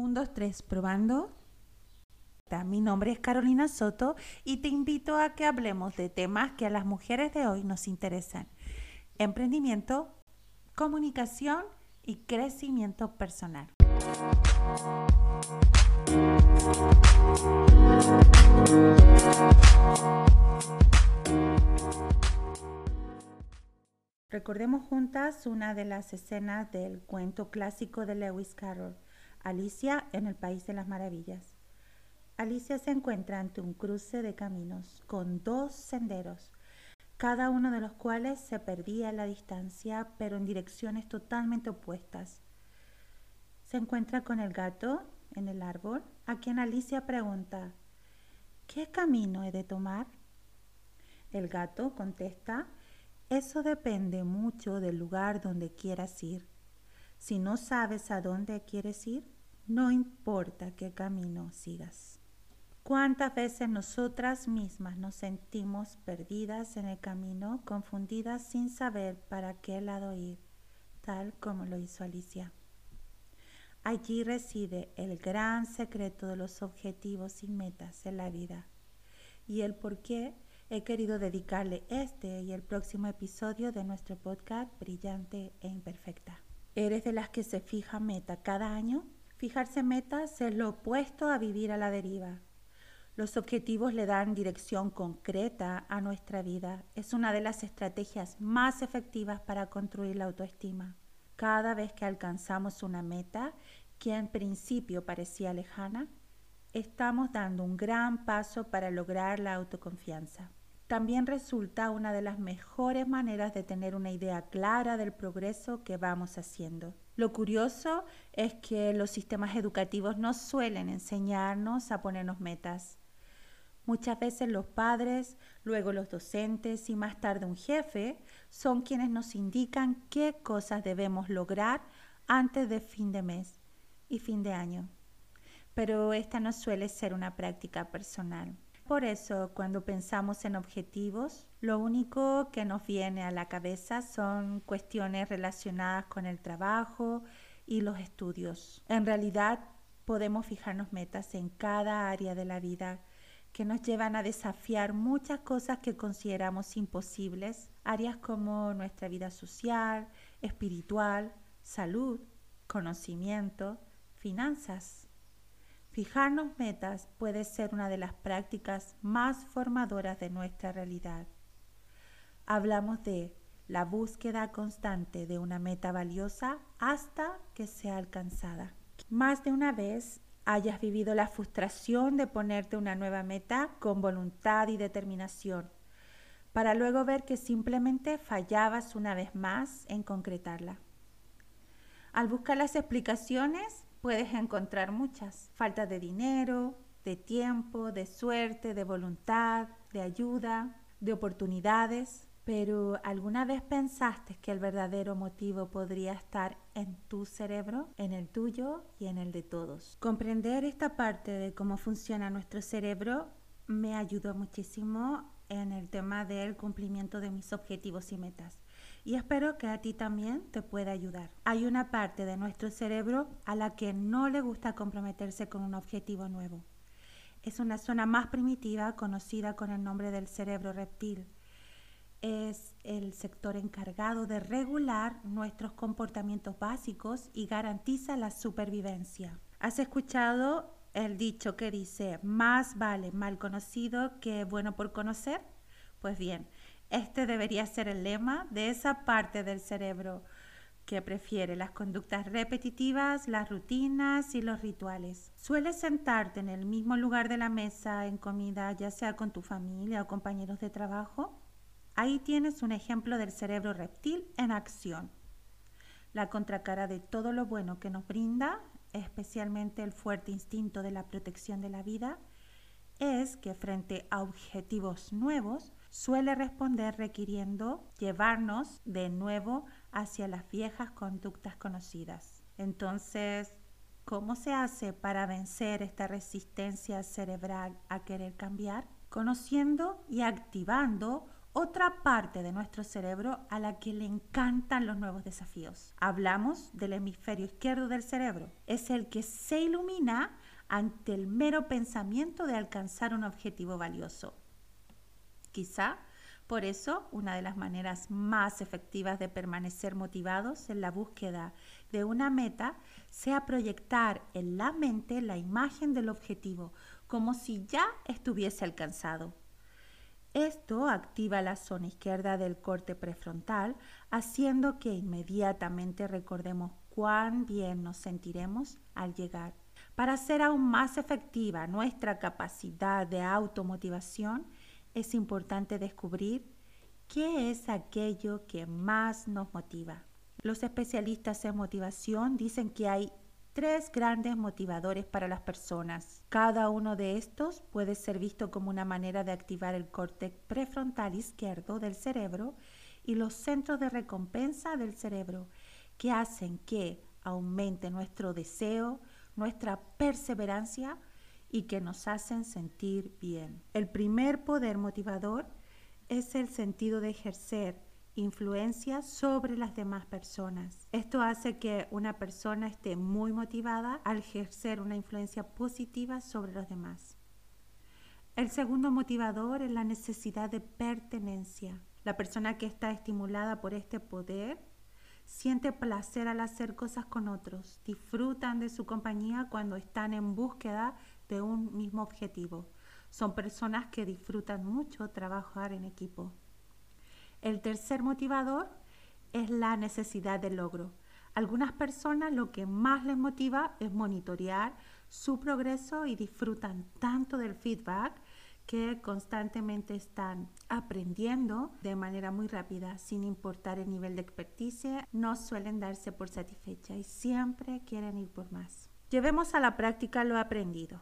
Un, dos, tres, probando. Mi nombre es Carolina Soto y te invito a que hablemos de temas que a las mujeres de hoy nos interesan. Emprendimiento, comunicación y crecimiento personal. Recordemos juntas una de las escenas del cuento clásico de Lewis Carroll, Alicia en el País de las Maravillas. Alicia se encuentra ante un cruce de caminos con dos senderos, cada uno de los cuales se perdía a la distancia, pero en direcciones totalmente opuestas. Se encuentra con el gato en el árbol, a quien Alicia pregunta, ¿qué camino he de tomar? El gato contesta, eso depende mucho del lugar donde quieras ir. Si no sabes a dónde quieres ir, no importa qué camino sigas. ¿Cuántas veces nosotras mismas nos sentimos perdidas en el camino, confundidas sin saber para qué lado ir, tal como lo hizo Alicia? Allí reside el gran secreto de los objetivos y metas en la vida y el por qué he querido dedicarle este y el próximo episodio de nuestro podcast Brillante e Imperfecta. ¿Eres de las que se fija meta cada año? Fijarse metas es lo opuesto a vivir a la deriva. Los objetivos le dan dirección concreta a nuestra vida. Es una de las estrategias más efectivas para construir la autoestima. Cada vez que alcanzamos una meta que en principio parecía lejana, estamos dando un gran paso para lograr la autoconfianza también resulta una de las mejores maneras de tener una idea clara del progreso que vamos haciendo. Lo curioso es que los sistemas educativos no suelen enseñarnos a ponernos metas. Muchas veces los padres, luego los docentes y más tarde un jefe son quienes nos indican qué cosas debemos lograr antes de fin de mes y fin de año. Pero esta no suele ser una práctica personal. Por eso, cuando pensamos en objetivos, lo único que nos viene a la cabeza son cuestiones relacionadas con el trabajo y los estudios. En realidad, podemos fijarnos metas en cada área de la vida que nos llevan a desafiar muchas cosas que consideramos imposibles, áreas como nuestra vida social, espiritual, salud, conocimiento, finanzas. Fijarnos metas puede ser una de las prácticas más formadoras de nuestra realidad. Hablamos de la búsqueda constante de una meta valiosa hasta que sea alcanzada. Más de una vez hayas vivido la frustración de ponerte una nueva meta con voluntad y determinación, para luego ver que simplemente fallabas una vez más en concretarla. Al buscar las explicaciones, puedes encontrar muchas. Falta de dinero, de tiempo, de suerte, de voluntad, de ayuda, de oportunidades. Pero ¿alguna vez pensaste que el verdadero motivo podría estar en tu cerebro, en el tuyo y en el de todos? Comprender esta parte de cómo funciona nuestro cerebro me ayudó muchísimo en el tema del cumplimiento de mis objetivos y metas y espero que a ti también te pueda ayudar. Hay una parte de nuestro cerebro a la que no le gusta comprometerse con un objetivo nuevo. Es una zona más primitiva conocida con el nombre del cerebro reptil. Es el sector encargado de regular nuestros comportamientos básicos y garantiza la supervivencia. ¿Has escuchado el dicho que dice, más vale mal conocido que bueno por conocer? Pues bien, este debería ser el lema de esa parte del cerebro que prefiere las conductas repetitivas, las rutinas y los rituales. Sueles sentarte en el mismo lugar de la mesa en comida, ya sea con tu familia o compañeros de trabajo. Ahí tienes un ejemplo del cerebro reptil en acción. La contracara de todo lo bueno que nos brinda, especialmente el fuerte instinto de la protección de la vida, es que frente a objetivos nuevos, suele responder requiriendo llevarnos de nuevo hacia las viejas conductas conocidas. Entonces, ¿cómo se hace para vencer esta resistencia cerebral a querer cambiar? Conociendo y activando otra parte de nuestro cerebro a la que le encantan los nuevos desafíos. Hablamos del hemisferio izquierdo del cerebro. Es el que se ilumina ante el mero pensamiento de alcanzar un objetivo valioso. Quizá por eso, una de las maneras más efectivas de permanecer motivados en la búsqueda de una meta sea proyectar en la mente la imagen del objetivo, como si ya estuviese alcanzado. Esto activa la zona izquierda del corte prefrontal, haciendo que inmediatamente recordemos cuán bien nos sentiremos al llegar. Para hacer aún más efectiva nuestra capacidad de automotivación, es importante descubrir qué es aquello que más nos motiva. Los especialistas en motivación dicen que hay tres grandes motivadores para las personas. Cada uno de estos puede ser visto como una manera de activar el córtex prefrontal izquierdo del cerebro y los centros de recompensa del cerebro, que hacen que aumente nuestro deseo, nuestra perseverancia y que nos hacen sentir bien. El primer poder motivador es el sentido de ejercer influencia sobre las demás personas. Esto hace que una persona esté muy motivada al ejercer una influencia positiva sobre los demás. El segundo motivador es la necesidad de pertenencia. La persona que está estimulada por este poder siente placer al hacer cosas con otros, disfrutan de su compañía cuando están en búsqueda de un mismo objetivo. Son personas que disfrutan mucho trabajar en equipo. El tercer motivador es la necesidad de logro. Algunas personas lo que más les motiva es monitorear su progreso y disfrutan tanto del feedback que constantemente están aprendiendo de manera muy rápida, sin importar el nivel de experticia, no suelen darse por satisfecha y siempre quieren ir por más. Llevemos a la práctica lo aprendido.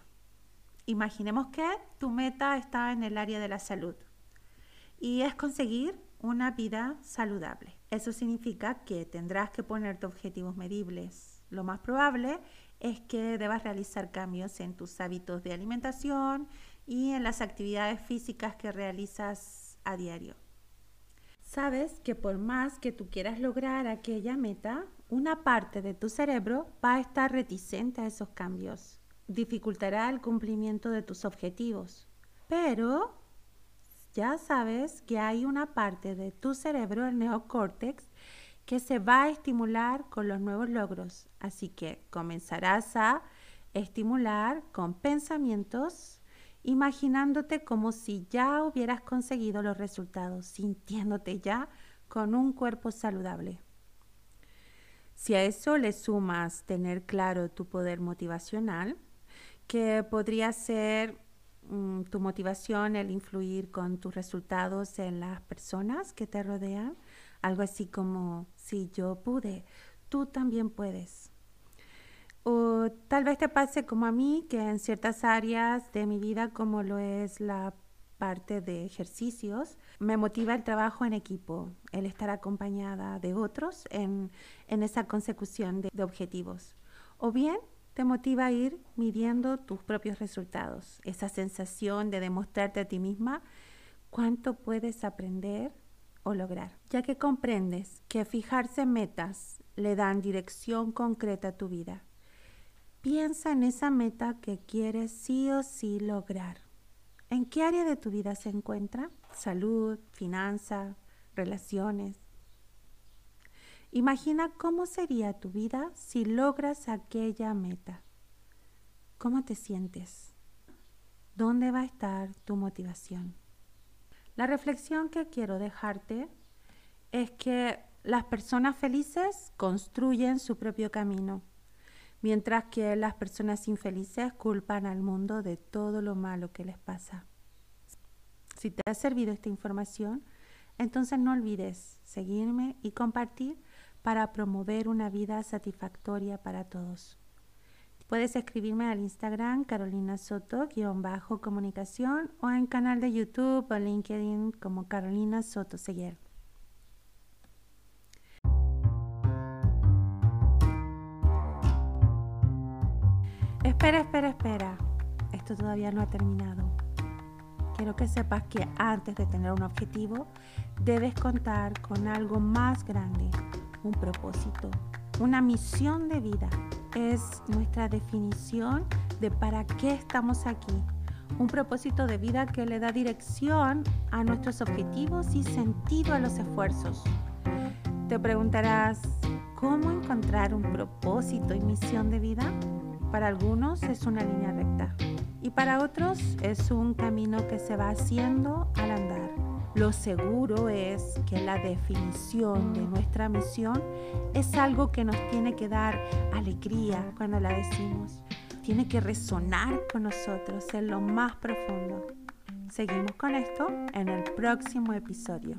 Imaginemos que tu meta está en el área de la salud y es conseguir una vida saludable. Eso significa que tendrás que ponerte objetivos medibles. Lo más probable es que debas realizar cambios en tus hábitos de alimentación y en las actividades físicas que realizas a diario. Sabes que por más que tú quieras lograr aquella meta, una parte de tu cerebro va a estar reticente a esos cambios dificultará el cumplimiento de tus objetivos. Pero ya sabes que hay una parte de tu cerebro, el neocórtex, que se va a estimular con los nuevos logros. Así que comenzarás a estimular con pensamientos, imaginándote como si ya hubieras conseguido los resultados, sintiéndote ya con un cuerpo saludable. Si a eso le sumas tener claro tu poder motivacional, que podría ser mm, tu motivación, el influir con tus resultados en las personas que te rodean. Algo así como, si yo pude, tú también puedes. O tal vez te pase como a mí, que en ciertas áreas de mi vida, como lo es la parte de ejercicios, me motiva el trabajo en equipo, el estar acompañada de otros en, esa consecución de objetivos. O bien te motiva a ir midiendo tus propios resultados, esa sensación de demostrarte a ti misma cuánto puedes aprender o lograr, ya que comprendes que fijarse metas le dan dirección concreta a tu vida. Piensa en esa meta que quieres sí o sí lograr. ¿En qué área de tu vida se encuentra? Salud, finanzas, relaciones. Imagina cómo sería tu vida si logras aquella meta. ¿Cómo te sientes? ¿Dónde va a estar tu motivación? La reflexión que quiero dejarte es que las personas felices construyen su propio camino, mientras que las personas infelices culpan al mundo de todo lo malo que les pasa. Si te ha servido esta información, entonces no olvides seguirme y compartir para promover una vida satisfactoria para todos. Puedes escribirme al Instagram Carolina Soto-comunicación o en canal de YouTube o LinkedIn como Carolina Soto. Espera, espera, espera. Esto todavía no ha terminado. quiero que sepas que antes de tener un objetivo, debes contar con algo más grande, un propósito, una misión de vida. Es nuestra definición de para qué estamos aquí. Un propósito de vida que le da dirección a nuestros objetivos y sentido a los esfuerzos. Te preguntarás, ¿cómo encontrar un propósito y misión de vida? Para algunos es una línea recta y para otros es un camino que se va haciendo al andar. Lo seguro es que la definición de nuestra misión es algo que nos tiene que dar alegría cuando la decimos. Tiene que resonar con nosotros en lo más profundo. Seguimos con esto en el próximo episodio.